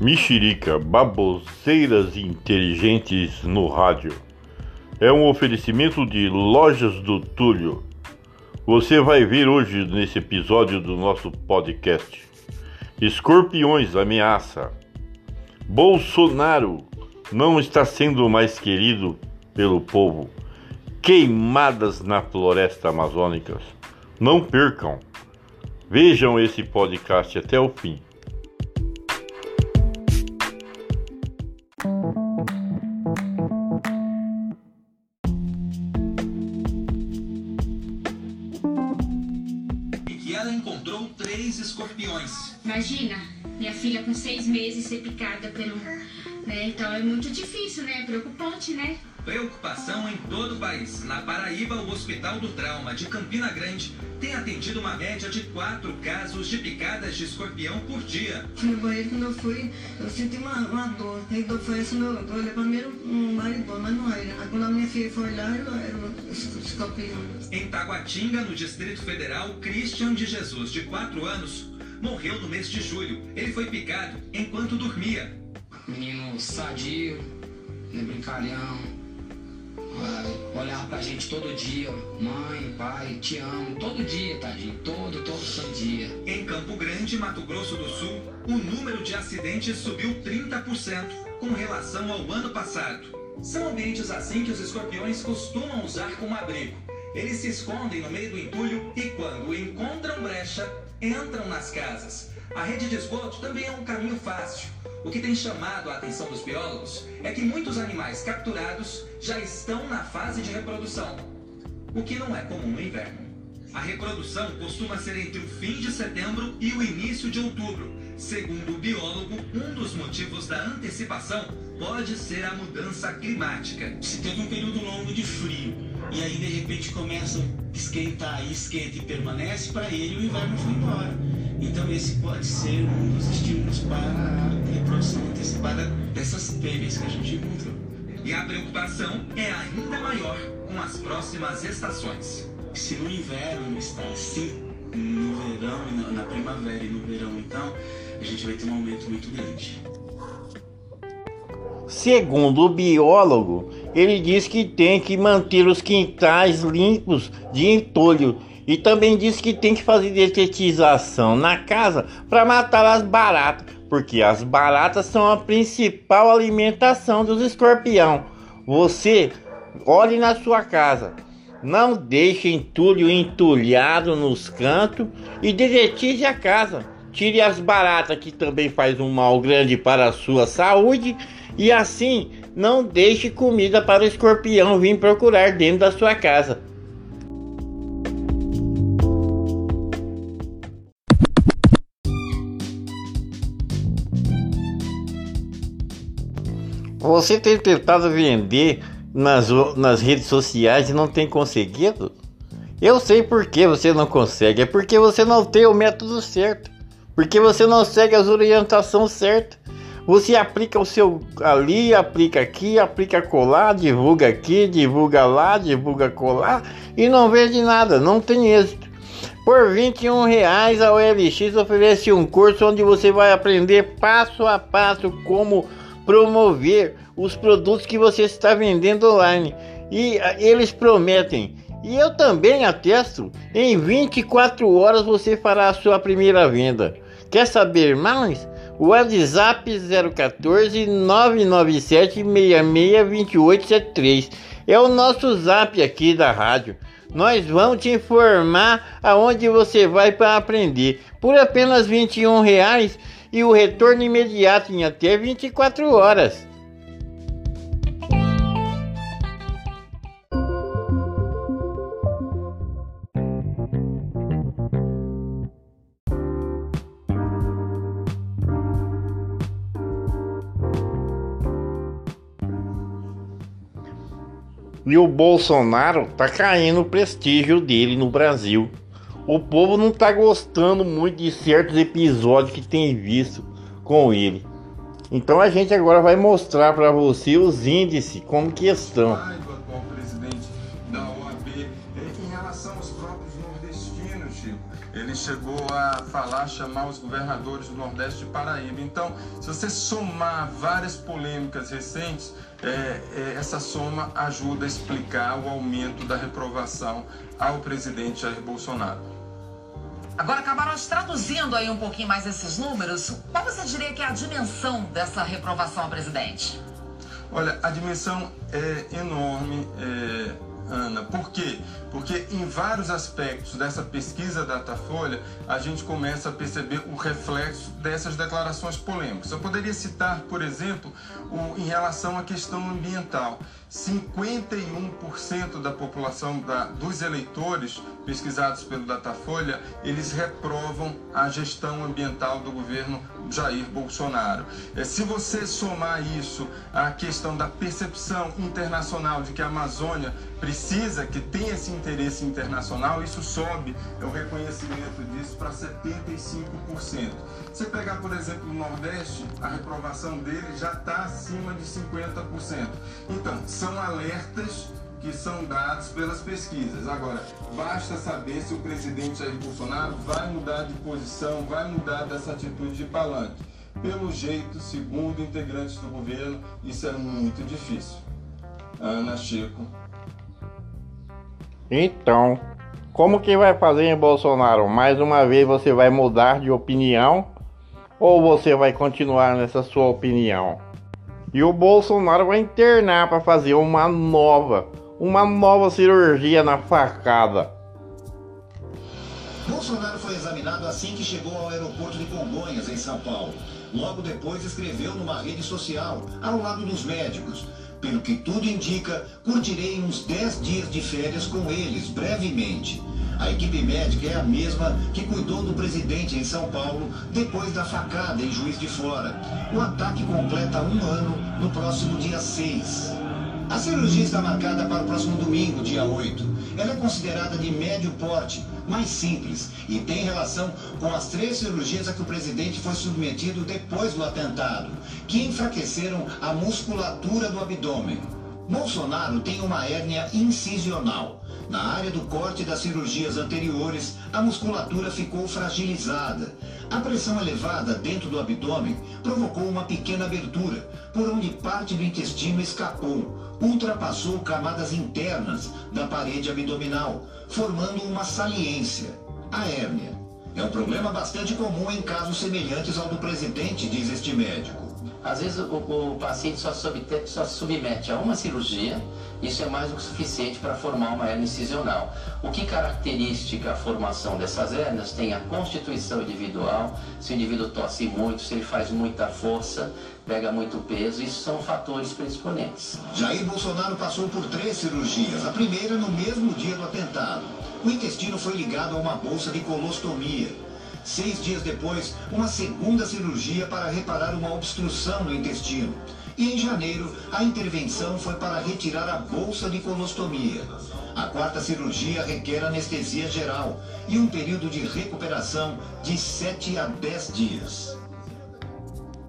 Mexerica, baboseiras inteligentes no rádio. É um oferecimento de Lojas do Túlio. Você vai ver hoje nesse episódio do nosso podcast. Escorpiões ameaça. Bolsonaro não está sendo mais querido pelo povo. Queimadas na floresta amazônica. Não percam. Vejam esse podcast até o fim. Três escorpiões. Imagina, minha filha com seis meses ser picada pelo. Né? Então é muito difícil, né? É preocupante, né? Preocupação em todo o país. Na Paraíba, o Hospital do Trauma de Campina Grande tem atendido uma média de quatro casos de picadas de escorpião por dia. No banheiro, quando eu fui, eu senti uma, uma dor. Dor foi essa, eu olhei primeiro um marido, mas não era. Quando a minha filha foi lá, era um escorpião. Em Taguatinga, no Distrito Federal, Christian de Jesus, de quatro anos, morreu no mês de julho. Ele foi picado enquanto dormia. Menino sadio, né, brincalhão, olhar pra gente todo dia, mãe, pai, te amo, todo dia, tadinho, todo, todo santo dia. Em Campo Grande, Mato Grosso do Sul, o número de acidentes subiu 30% com relação ao ano passado. São ambientes assim que os escorpiões costumam usar como abrigo. Eles se escondem no meio do entulho e, quando encontram brecha, entram nas casas. A rede de esgoto também é um caminho fácil. O que tem chamado a atenção dos biólogos é que muitos animais capturados já estão na fase de reprodução, o que não é comum no inverno. A reprodução costuma ser entre o fim de setembro e o início de outubro. Segundo o biólogo, um dos motivos da antecipação pode ser a mudança climática. Se teve um período longo de frio e aí de repente começa a esquentar e esquenta e permanece, para ele o inverno foi embora. Então esse pode ser um dos estímulos para a reprodução antecipada dessas fêmeas que a gente encontrou. E a preocupação é ainda maior com as próximas estações. Se no inverno está assim, no verão, na primavera e no verão, então, a gente vai ter um aumento muito grande. Segundo o biólogo, ele diz que tem que manter os quintais limpos de entulho e também diz que tem que fazer detetização na casa para matar as baratas, porque as baratas são a principal alimentação dos escorpião. Você olhe na sua casa, não deixe entulho entulhado nos cantos e detetize a casa. Tire as baratas que também faz um mal grande para a sua saúde e assim não deixe comida para o escorpião vir procurar dentro da sua casa. Você tem tentado vender nas, nas redes sociais e não tem conseguido? Eu sei por que você não consegue. É porque você não tem o método certo. Porque você não segue as orientações certas. Você aplica o seu ali, aplica aqui, aplica colar, divulga aqui, divulga lá, divulga colar e não vende nada, não tem êxito. Por 21 reais a OLX oferece um curso onde você vai aprender passo a passo como promover os produtos que você está vendendo online. E ah, eles prometem, e eu também atesto, em 24 horas você fará a sua primeira venda. Quer saber mais? WhatsApp 014 997 662873 é o nosso zap aqui da rádio. Nós vamos te informar aonde você vai para aprender. Por apenas 21 reais e o retorno imediato em até 24 horas. E o Bolsonaro tá caindo o prestígio dele no Brasil o povo não tá gostando muito de certos episódios que tem visto com ele. Então a gente agora vai mostrar para você os índices como que estão. Chamar os governadores do Nordeste de Paraíba. Então, se você somar várias polêmicas recentes, é, é, essa soma ajuda a explicar o aumento da reprovação ao presidente Jair Bolsonaro. Agora, Camarões, traduzindo aí um pouquinho mais esses números, qual você diria que é a dimensão dessa reprovação ao presidente? Olha, a dimensão é enorme. É Ana. Por quê? Porque em vários aspectos dessa pesquisa Datafolha, a gente começa a perceber o reflexo dessas declarações polêmicas. Eu poderia citar, por exemplo, o, em relação à questão ambiental. 51% da população da, dos eleitores pesquisados pelo Datafolha, eles reprovam a gestão ambiental do governo Jair Bolsonaro. É, se você somar isso à questão da percepção internacional de que a Amazônia precisa, que tem esse interesse internacional, isso sobe é o reconhecimento disso para 75%. Você pegar, por exemplo, o Nordeste, a reprovação dele já está acima de 50%. Então, são alertas que são dados pelas pesquisas. Agora, basta saber se o presidente Jair Bolsonaro vai mudar de posição, vai mudar dessa atitude de palanque. Pelo jeito, segundo integrantes do governo, isso é muito difícil. Ana Chico. Então, como que vai fazer em Bolsonaro? Mais uma vez você vai mudar de opinião ou você vai continuar nessa sua opinião? E o Bolsonaro vai internar para fazer uma nova, uma nova cirurgia na facada. Bolsonaro foi examinado assim que chegou ao aeroporto de Congonhas, em São Paulo. Logo depois escreveu numa rede social, ao lado dos médicos. Pelo que tudo indica, curtirei uns 10 dias de férias com eles, brevemente. A equipe médica é a mesma que cuidou do presidente em São Paulo depois da facada em Juiz de Fora. O ataque completa um ano no próximo dia 6. A cirurgia está marcada para o próximo domingo, dia 8. Ela é considerada de médio porte, mais simples, e tem relação com as três cirurgias a que o presidente foi submetido depois do atentado, que enfraqueceram a musculatura do abdômen. Bolsonaro tem uma hérnia incisional. Na área do corte das cirurgias anteriores, a musculatura ficou fragilizada. A pressão elevada dentro do abdômen provocou uma pequena abertura, por onde parte do intestino escapou, ultrapassou camadas internas da parede abdominal, formando uma saliência, a hérnia. É um problema bastante comum em casos semelhantes ao do presidente, diz este médico. Às vezes o, o paciente só, subte, só se submete a uma cirurgia, isso é mais do que suficiente para formar uma hernia incisional. O que caracteriza a formação dessas hérnias tem a constituição individual, se o indivíduo tosse muito, se ele faz muita força, pega muito peso, isso são fatores predisponentes. Jair Bolsonaro passou por três cirurgias, a primeira no mesmo dia do atentado. O intestino foi ligado a uma bolsa de colostomia. Seis dias depois, uma segunda cirurgia para reparar uma obstrução no intestino. E em janeiro, a intervenção foi para retirar a bolsa de colostomia. A quarta cirurgia requer anestesia geral e um período de recuperação de 7 a 10 dias.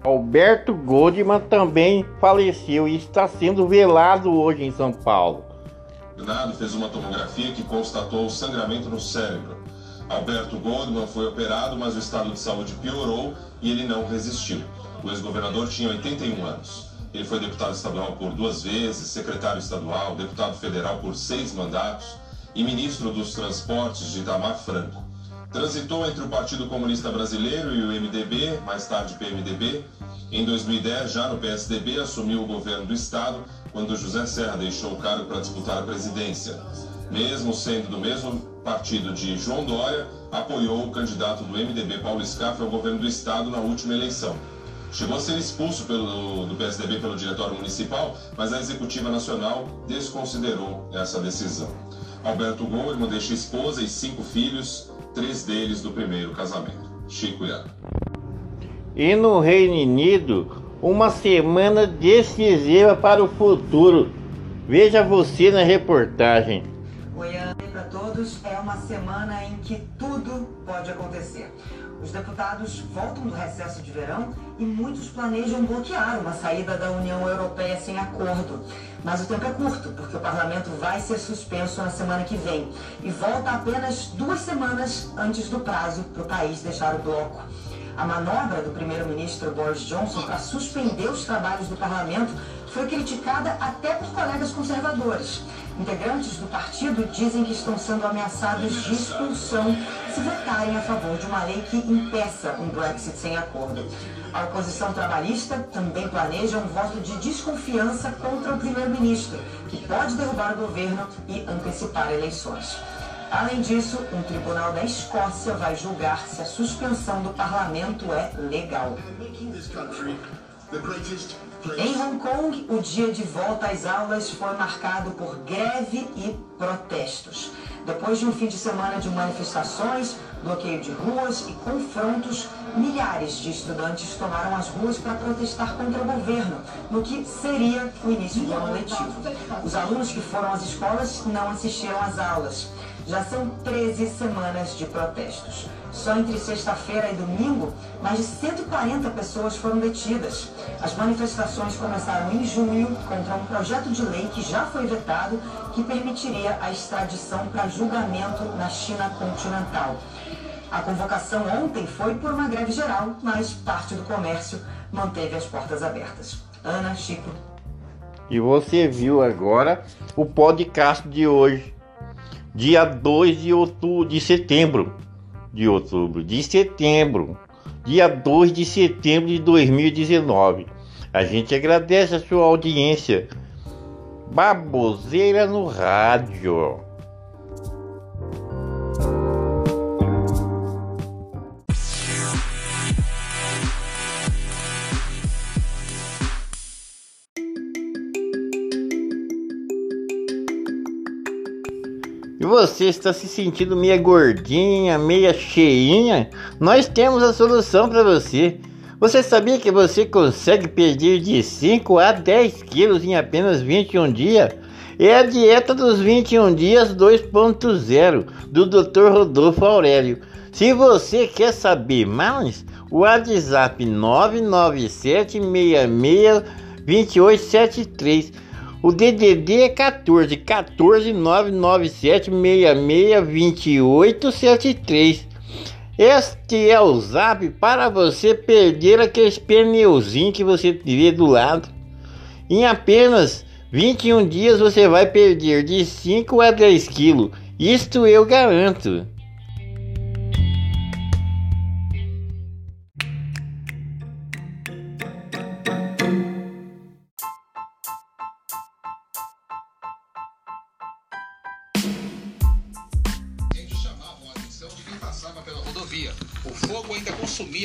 Alberto Goldman também faleceu e está sendo velado hoje em São Paulo. O Senado fez uma tomografia que constatou sangramento no cérebro. Alberto Goldman foi operado, mas o estado de saúde piorou e ele não resistiu. O ex-governador tinha 81 anos. Ele foi deputado estadual por duas vezes, secretário estadual, deputado federal por seis mandatos e ministro dos Transportes de Itamar Franco. Transitou entre o Partido Comunista Brasileiro e o MDB, mais tarde PMDB. Em 2010, já no PSDB, assumiu o governo do estado quando José Serra deixou o cargo para disputar a presidência mesmo sendo do mesmo partido de João Dória, apoiou o candidato do MDB Paulo Scaff ao governo do estado na última eleição. Chegou a ser expulso pelo, do PSDB pelo diretório municipal, mas a executiva nacional desconsiderou essa decisão. Alberto Goldman deixa esposa e cinco filhos, três deles do primeiro casamento. Chico Iano. E no Reino Unido, uma semana decisiva para o futuro. Veja você na reportagem. Goiânia todos. É uma semana em que tudo pode acontecer. Os deputados voltam do recesso de verão e muitos planejam bloquear uma saída da União Europeia sem acordo. Mas o tempo é curto, porque o parlamento vai ser suspenso na semana que vem e volta apenas duas semanas antes do prazo para o país deixar o bloco. A manobra do primeiro-ministro Boris Johnson para suspender os trabalhos do parlamento foi criticada até por colegas conservadores. Integrantes do partido dizem que estão sendo ameaçados de expulsão se votarem a favor de uma lei que impeça um Brexit sem acordo. A oposição trabalhista também planeja um voto de desconfiança contra o primeiro-ministro, que pode derrubar o governo e antecipar eleições. Além disso, um tribunal da Escócia vai julgar se a suspensão do parlamento é legal. Em Hong Kong, o dia de volta às aulas foi marcado por greve e protestos. Depois de um fim de semana de manifestações, bloqueio de ruas e confrontos, milhares de estudantes tomaram as ruas para protestar contra o governo, no que seria o início do ano letivo. Os alunos que foram às escolas não assistiram às aulas. Já são 13 semanas de protestos. Só entre sexta-feira e domingo, mais de 140 pessoas foram detidas. As manifestações começaram em junho contra um projeto de lei que já foi vetado, que permitiria a extradição para julgamento na China continental. A convocação ontem foi por uma greve geral, mas parte do comércio manteve as portas abertas. Ana, Chico. E você viu agora o podcast de hoje dia 2 de outubro, de setembro, de outubro, de setembro, dia 2 de setembro de 2019. A gente agradece a sua audiência. Baboseira no rádio. Você está se sentindo meia gordinha, meia cheinha? Nós temos a solução para você. Você sabia que você consegue perder de 5 a 10 quilos em apenas 21 dias? É a dieta dos 21 dias 2.0 do Dr. Rodolfo Aurélio. Se você quer saber mais, o WhatsApp 997662873 o DDD é 14 14 997 66 28 73. Este é o zap para você perder aqueles pneuzinhos que você vê do lado. Em apenas 21 dias você vai perder de 5 a 10 quilos. Isto eu garanto.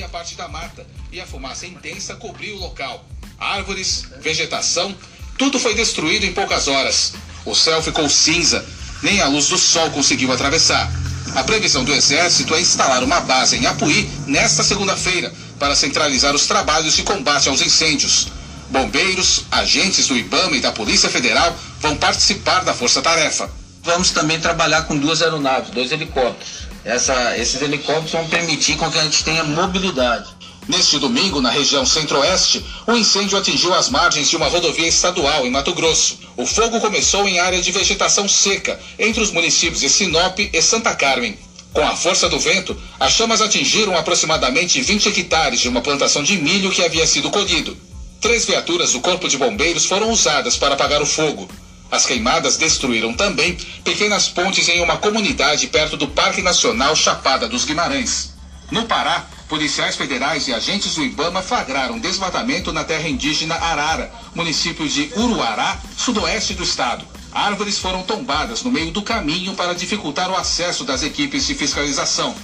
A parte da mata e a fumaça intensa cobriu o local. Árvores, vegetação, tudo foi destruído em poucas horas. O céu ficou cinza, nem a luz do sol conseguiu atravessar. A previsão do Exército é instalar uma base em Apuí nesta segunda-feira para centralizar os trabalhos de combate aos incêndios. Bombeiros, agentes do IBAMA e da Polícia Federal vão participar da força-tarefa. Vamos também trabalhar com duas aeronaves, dois helicópteros essa, esses helicópteros vão permitir com que a gente tenha mobilidade. Neste domingo, na região centro-oeste, o um incêndio atingiu as margens de uma rodovia estadual em Mato Grosso. O fogo começou em área de vegetação seca, entre os municípios de Sinop e Santa Carmen. Com a força do vento, as chamas atingiram aproximadamente 20 hectares de uma plantação de milho que havia sido colhido. Três viaturas do Corpo de Bombeiros foram usadas para apagar o fogo. As queimadas destruíram também pequenas pontes em uma comunidade perto do Parque Nacional Chapada dos Guimarães. No Pará, policiais federais e agentes do Ibama flagraram desmatamento na terra indígena Arara, município de Uruará, sudoeste do estado. Árvores foram tombadas no meio do caminho para dificultar o acesso das equipes de fiscalização.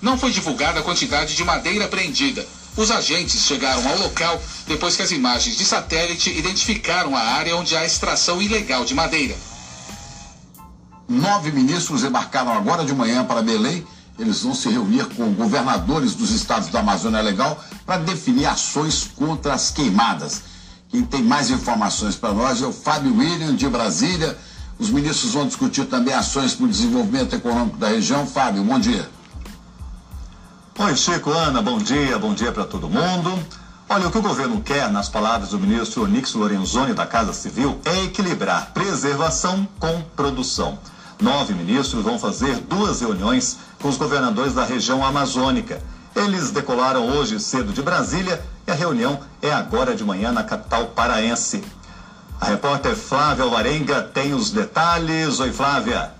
Não foi divulgada a quantidade de madeira apreendida, os agentes chegaram ao local depois que as imagens de satélite identificaram a área onde há extração ilegal de madeira. Nove ministros embarcaram agora de manhã para Belém. Eles vão se reunir com governadores dos estados da Amazônia Legal para definir ações contra as queimadas. Quem tem mais informações para nós é o Fábio William, de Brasília. Os ministros vão discutir também ações para o desenvolvimento econômico da região. Fábio, bom dia. Oi, Chico, Ana, bom dia, bom dia para todo mundo. Olha, o que o governo quer, nas palavras do ministro Onix Lorenzoni da Casa Civil, é equilibrar preservação com produção. Nove ministros vão fazer duas reuniões com os governadores da região amazônica. Eles decolaram hoje cedo de Brasília e a reunião é agora de manhã na capital paraense. A repórter Flávia Alvarenga tem os detalhes. Oi, Flávia.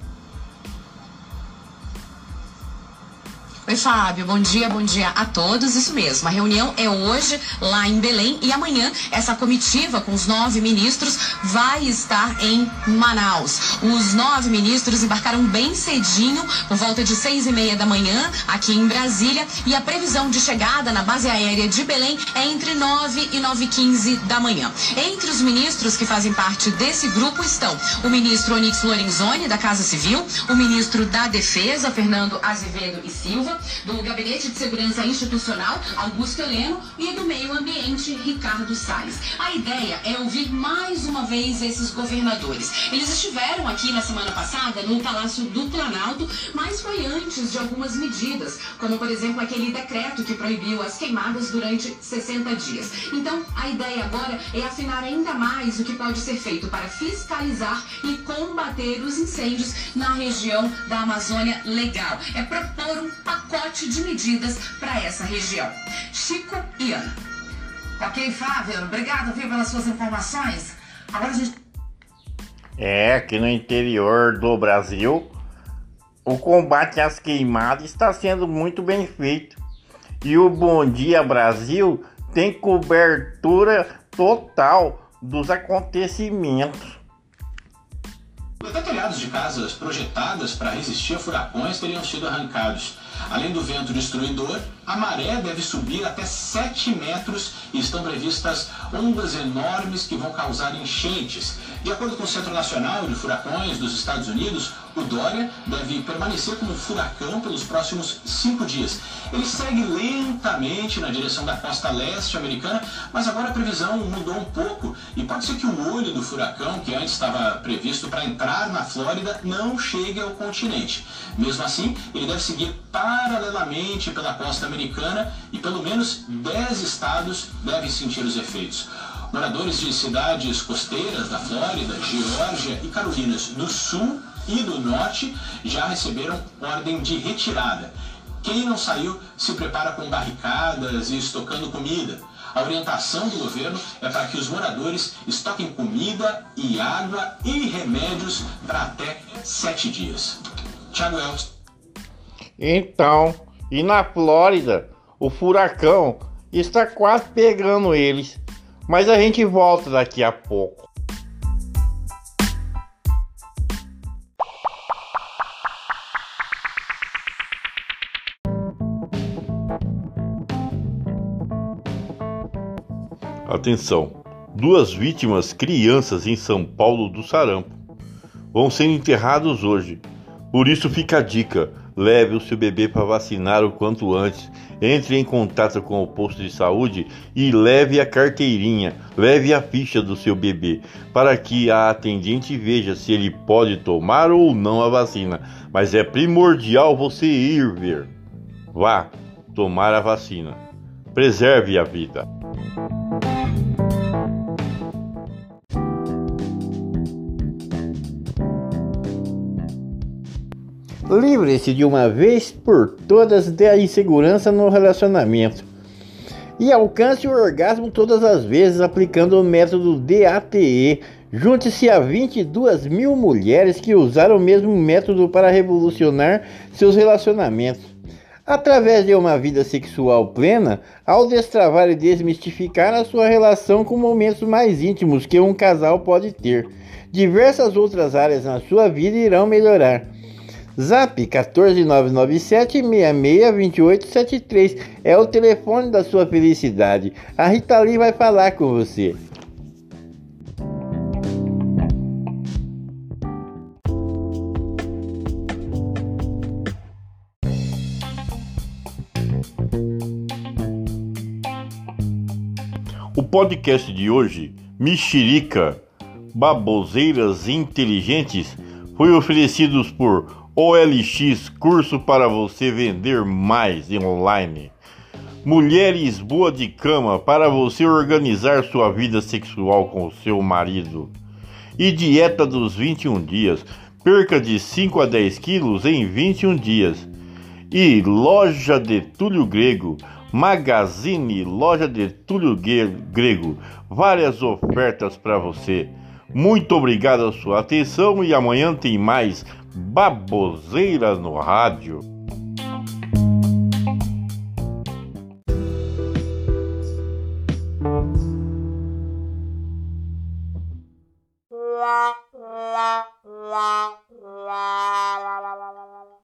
Oi, Fábio. Bom dia, bom dia a todos. Isso mesmo. A reunião é hoje lá em Belém e amanhã essa comitiva com os nove ministros vai estar em Manaus. Os nove ministros embarcaram bem cedinho, por volta de seis e meia da manhã, aqui em Brasília, e a previsão de chegada na base aérea de Belém é entre nove e nove e quinze da manhã. Entre os ministros que fazem parte desse grupo estão o ministro Onix Lorenzoni, da Casa Civil, o ministro da Defesa, Fernando Azevedo e Silva, do Gabinete de Segurança Institucional, Augusto Heleno, e do Meio Ambiente, Ricardo Salles. A ideia é ouvir mais uma vez esses governadores. Eles estiveram aqui na semana passada no Palácio do Planalto, mas foi antes de algumas medidas, como por exemplo aquele decreto que proibiu as queimadas durante 60 dias. Então, a ideia agora é afinar ainda mais o que pode ser feito para fiscalizar e combater os incêndios na região da Amazônia Legal. É propor um pacote de medidas para essa região. Chico e Ana. Ok, Flávio, obrigado viu, pelas suas informações. Agora a gente. É, aqui no interior do Brasil, o combate às queimadas está sendo muito bem feito. E o Bom Dia Brasil tem cobertura total dos acontecimentos. Até telhados de casas projetadas para resistir a furacões teriam sido arrancados. Além do vento destruidor, a maré deve subir até 7 metros e estão previstas ondas enormes que vão causar enchentes. De acordo com o Centro Nacional de Furacões dos Estados Unidos, o Dória deve permanecer como furacão pelos próximos cinco dias. Ele segue lentamente na direção da costa leste americana, mas agora a previsão mudou um pouco e pode ser que o olho do furacão, que antes estava previsto para entrar na Flórida, não chegue ao continente. Mesmo assim, ele deve seguir paralelamente pela costa americana e pelo menos 10 estados devem sentir os efeitos. Moradores de cidades costeiras da Flórida, Geórgia e Carolinas do Sul e do Norte já receberam ordem de retirada. Quem não saiu se prepara com barricadas e estocando comida. A orientação do governo é para que os moradores estoquem comida e água e remédios para até sete dias. Tiago Elton. Então, e na Flórida, o furacão está quase pegando eles. Mas a gente volta daqui a pouco. Atenção! Duas vítimas crianças em São Paulo do sarampo vão ser enterrados hoje. Por isso fica a dica: leve o seu bebê para vacinar o quanto antes. Entre em contato com o posto de saúde e leve a carteirinha, leve a ficha do seu bebê, para que a atendente veja se ele pode tomar ou não a vacina. Mas é primordial você ir ver. Vá tomar a vacina. Preserve a vida. Livre-se de uma vez por todas da insegurança no relacionamento e alcance o orgasmo todas as vezes aplicando o método DATE. Junte-se a 22 mil mulheres que usaram o mesmo método para revolucionar seus relacionamentos. Através de uma vida sexual plena, ao destravar e desmistificar a sua relação com momentos mais íntimos que um casal pode ter, diversas outras áreas na sua vida irão melhorar. Zap 14997662873 é o telefone da sua felicidade. A Rita Lee vai falar com você. O podcast de hoje, Mexerica, Baboseiras Inteligentes foi oferecidos por OLX Curso para você vender mais online. Mulheres boa de cama para você organizar sua vida sexual com o seu marido. E dieta dos 21 dias. Perca de 5 a 10 quilos em 21 dias. E loja de Túlio Grego. Magazine Loja de Túlio Grego. Várias ofertas para você. Muito obrigado a sua atenção e amanhã tem mais baboseira no rádio.